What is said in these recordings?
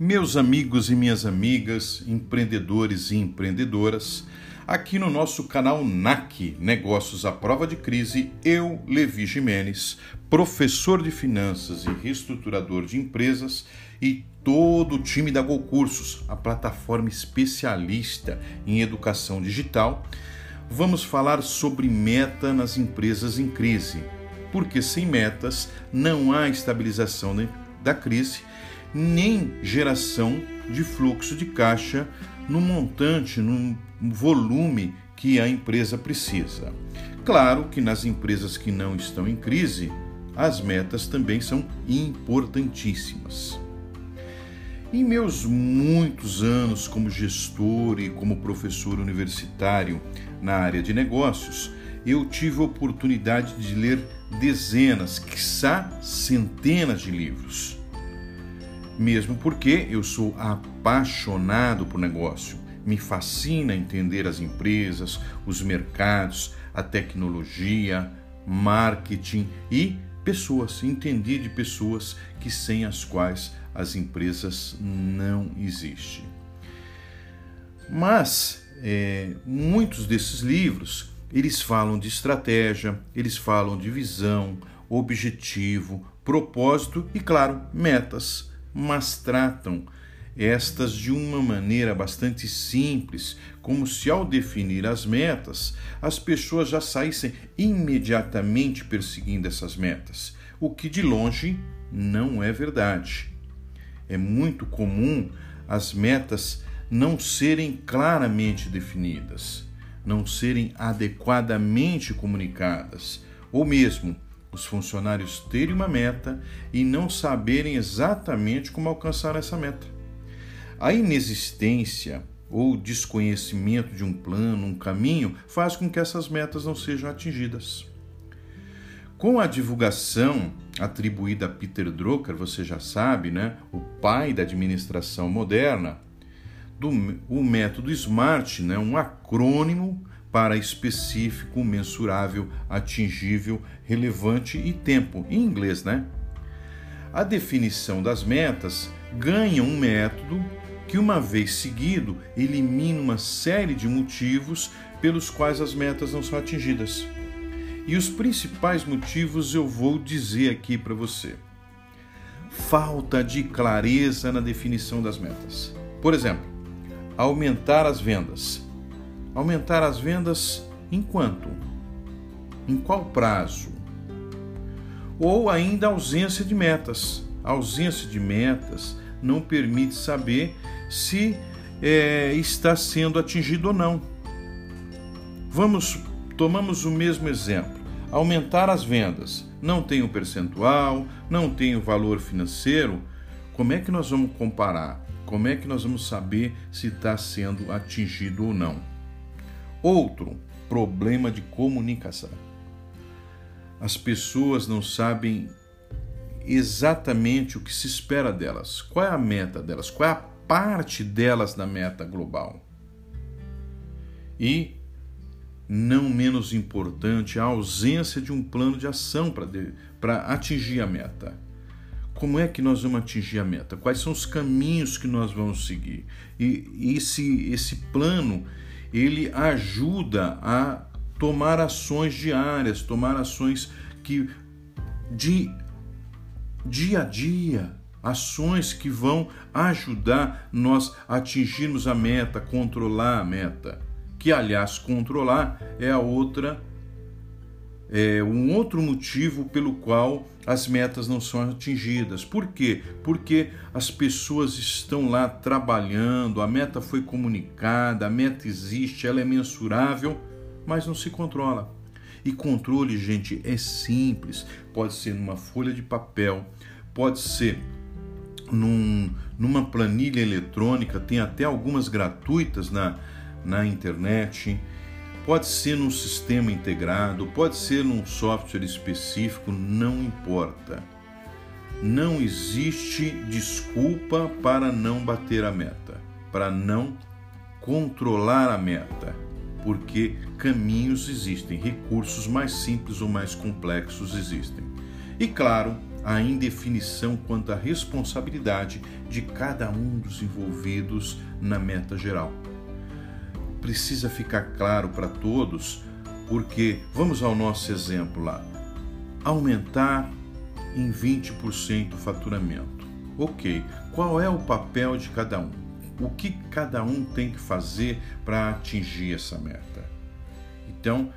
Meus amigos e minhas amigas, empreendedores e empreendedoras, aqui no nosso canal NAC Negócios à Prova de Crise, eu, Levi Jimenez, professor de finanças e reestruturador de empresas, e todo o time da Go Cursos, a plataforma especialista em educação digital, vamos falar sobre meta nas empresas em crise. Porque sem metas não há estabilização da crise, nem geração de fluxo de caixa no montante, no volume que a empresa precisa. Claro que nas empresas que não estão em crise, as metas também são importantíssimas. Em meus muitos anos como gestor e como professor universitário na área de negócios, eu tive a oportunidade de ler dezenas, quiçá centenas de livros. Mesmo porque eu sou apaixonado por negócio, me fascina entender as empresas, os mercados, a tecnologia, marketing e pessoas, entender de pessoas que sem as quais as empresas não existem. Mas é, muitos desses livros eles falam de estratégia, eles falam de visão, objetivo, propósito e, claro, metas, mas tratam estas de uma maneira bastante simples, como se ao definir as metas, as pessoas já saíssem imediatamente perseguindo essas metas, o que de longe não é verdade. É muito comum as metas não serem claramente definidas, não serem adequadamente comunicadas, ou mesmo os funcionários terem uma meta e não saberem exatamente como alcançar essa meta. A inexistência ou desconhecimento de um plano, um caminho, faz com que essas metas não sejam atingidas. Com a divulgação atribuída a Peter Drucker, você já sabe, né, o pai da administração moderna, do o método SMART, né, um acrônimo para específico, mensurável, atingível, relevante e tempo, em inglês, né? A definição das metas ganha um método que, uma vez seguido, elimina uma série de motivos pelos quais as metas não são atingidas. E os principais motivos eu vou dizer aqui para você. Falta de clareza na definição das metas. Por exemplo, aumentar as vendas. Aumentar as vendas em quanto? Em qual prazo? Ou ainda ausência de metas. A ausência de metas não permite saber se é, está sendo atingido ou não. Vamos, tomamos o mesmo exemplo. Aumentar as vendas. Não tem o percentual, não tem o valor financeiro. Como é que nós vamos comparar? Como é que nós vamos saber se está sendo atingido ou não? Outro problema de comunicação. As pessoas não sabem exatamente o que se espera delas, qual é a meta delas, qual é a parte delas da meta global. E, não menos importante, a ausência de um plano de ação para atingir a meta como é que nós vamos atingir a meta? Quais são os caminhos que nós vamos seguir? E esse, esse plano ele ajuda a tomar ações diárias, tomar ações que de dia a dia, ações que vão ajudar nós a atingirmos a meta, controlar a meta. Que aliás, controlar é a outra é, um outro motivo pelo qual as metas não são atingidas. Por quê? Porque as pessoas estão lá trabalhando, a meta foi comunicada, a meta existe, ela é mensurável, mas não se controla. E controle, gente, é simples. Pode ser numa folha de papel, pode ser num, numa planilha eletrônica, tem até algumas gratuitas na, na internet Pode ser num sistema integrado, pode ser num software específico, não importa. Não existe desculpa para não bater a meta, para não controlar a meta, porque caminhos existem, recursos mais simples ou mais complexos existem. E claro, a indefinição quanto à responsabilidade de cada um dos envolvidos na meta geral. Precisa ficar claro para todos, porque vamos ao nosso exemplo lá. Aumentar em 20% o faturamento. Ok, qual é o papel de cada um? O que cada um tem que fazer para atingir essa meta? Então,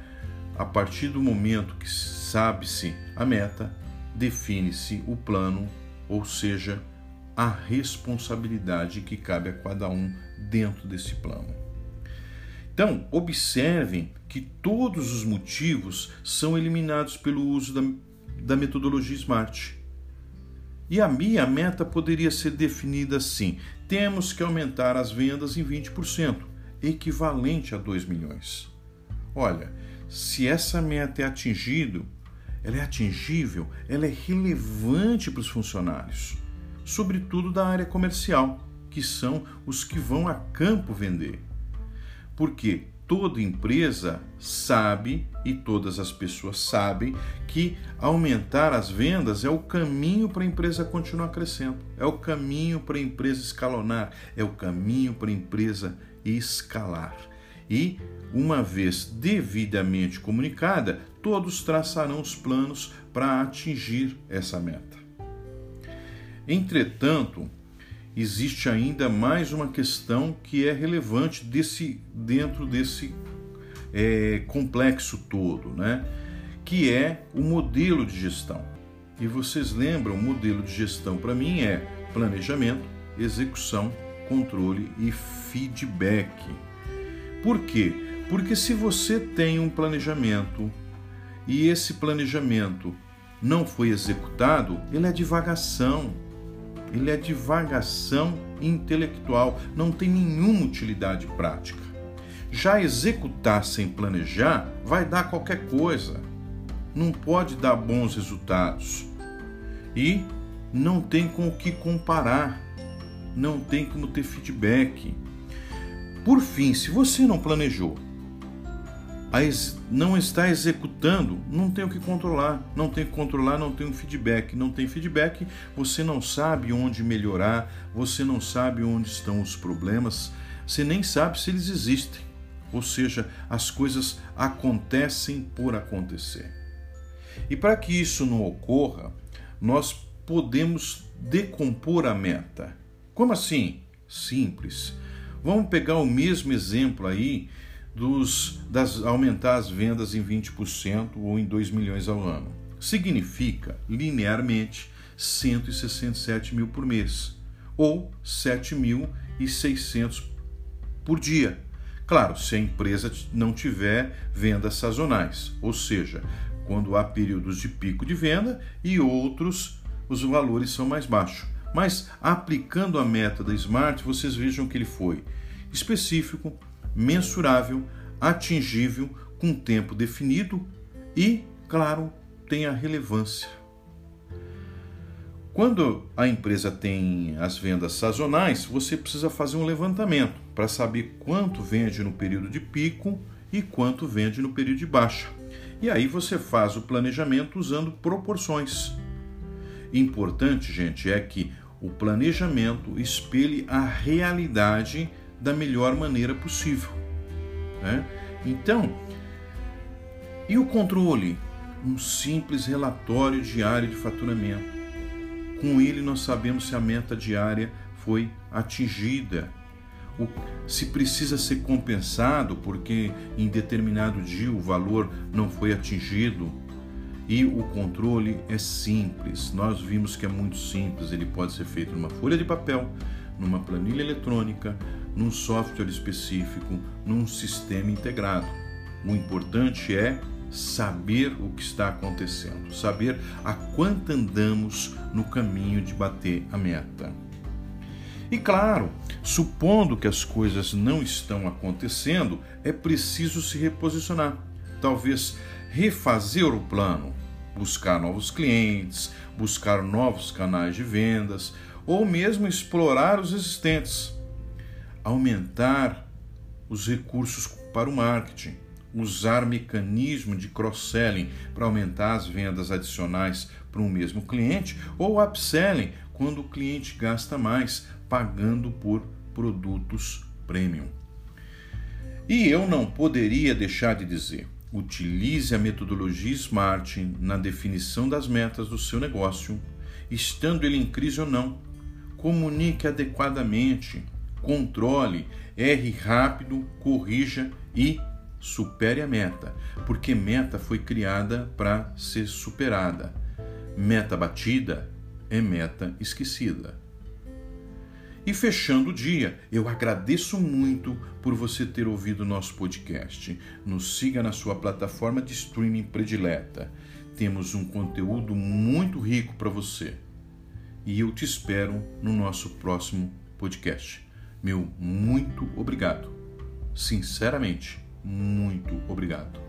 a partir do momento que sabe-se a meta, define-se o plano, ou seja, a responsabilidade que cabe a cada um dentro desse plano. Então, observem que todos os motivos são eliminados pelo uso da, da metodologia SMART. E a minha meta poderia ser definida assim: temos que aumentar as vendas em 20%, equivalente a 2 milhões. Olha, se essa meta é atingida, ela é atingível, ela é relevante para os funcionários, sobretudo da área comercial, que são os que vão a campo vender. Porque toda empresa sabe e todas as pessoas sabem que aumentar as vendas é o caminho para a empresa continuar crescendo, é o caminho para a empresa escalonar, é o caminho para a empresa escalar. E uma vez devidamente comunicada, todos traçarão os planos para atingir essa meta. Entretanto, existe ainda mais uma questão que é relevante desse, dentro desse é, complexo todo, né? que é o modelo de gestão. E vocês lembram, o modelo de gestão para mim é planejamento, execução, controle e feedback. Por quê? Porque se você tem um planejamento e esse planejamento não foi executado, ele é divagação. Ele é divagação intelectual, não tem nenhuma utilidade prática. Já executar sem planejar vai dar qualquer coisa. Não pode dar bons resultados. E não tem com o que comparar. Não tem como ter feedback. Por fim, se você não planejou, não está executando, não tem o que controlar, não tem que controlar, não tem um feedback, não tem feedback, você não sabe onde melhorar, você não sabe onde estão os problemas, você nem sabe se eles existem. Ou seja, as coisas acontecem por acontecer. E para que isso não ocorra, nós podemos decompor a meta. Como assim? Simples. Vamos pegar o mesmo exemplo aí dos, das, aumentar as vendas em 20% ou em 2 milhões ao ano. Significa, linearmente, 167 mil por mês, ou 7.600 por dia. Claro, se a empresa não tiver vendas sazonais, ou seja, quando há períodos de pico de venda e outros os valores são mais baixos. Mas aplicando a meta da Smart, vocês vejam que ele foi específico, mensurável, atingível, com tempo definido e, claro, tem a relevância. Quando a empresa tem as vendas sazonais, você precisa fazer um levantamento para saber quanto vende no período de pico e quanto vende no período de baixa. E aí você faz o planejamento usando proporções. Importante, gente, é que o planejamento espelhe a realidade da melhor maneira possível. Né? Então, e o controle? Um simples relatório diário de faturamento. Com ele, nós sabemos se a meta diária foi atingida, o, se precisa ser compensado porque em determinado dia o valor não foi atingido. E o controle é simples. Nós vimos que é muito simples. Ele pode ser feito numa folha de papel, numa planilha eletrônica, num software específico, num sistema integrado. O importante é saber o que está acontecendo, saber a quanto andamos no caminho de bater a meta. E claro, supondo que as coisas não estão acontecendo, é preciso se reposicionar. Talvez refazer o plano, buscar novos clientes, buscar novos canais de vendas ou mesmo explorar os existentes aumentar os recursos para o marketing, usar mecanismo de cross-selling para aumentar as vendas adicionais para um mesmo cliente, ou upselling, quando o cliente gasta mais, pagando por produtos premium. E eu não poderia deixar de dizer: utilize a metodologia SMART na definição das metas do seu negócio, estando ele em crise ou não. Comunique adequadamente, controle, erre rápido, corrija e supere a meta, porque meta foi criada para ser superada. Meta batida é meta esquecida. E fechando o dia, eu agradeço muito por você ter ouvido nosso podcast. Nos siga na sua plataforma de streaming predileta. Temos um conteúdo muito rico para você. E eu te espero no nosso próximo podcast. Meu muito obrigado. Sinceramente, muito obrigado.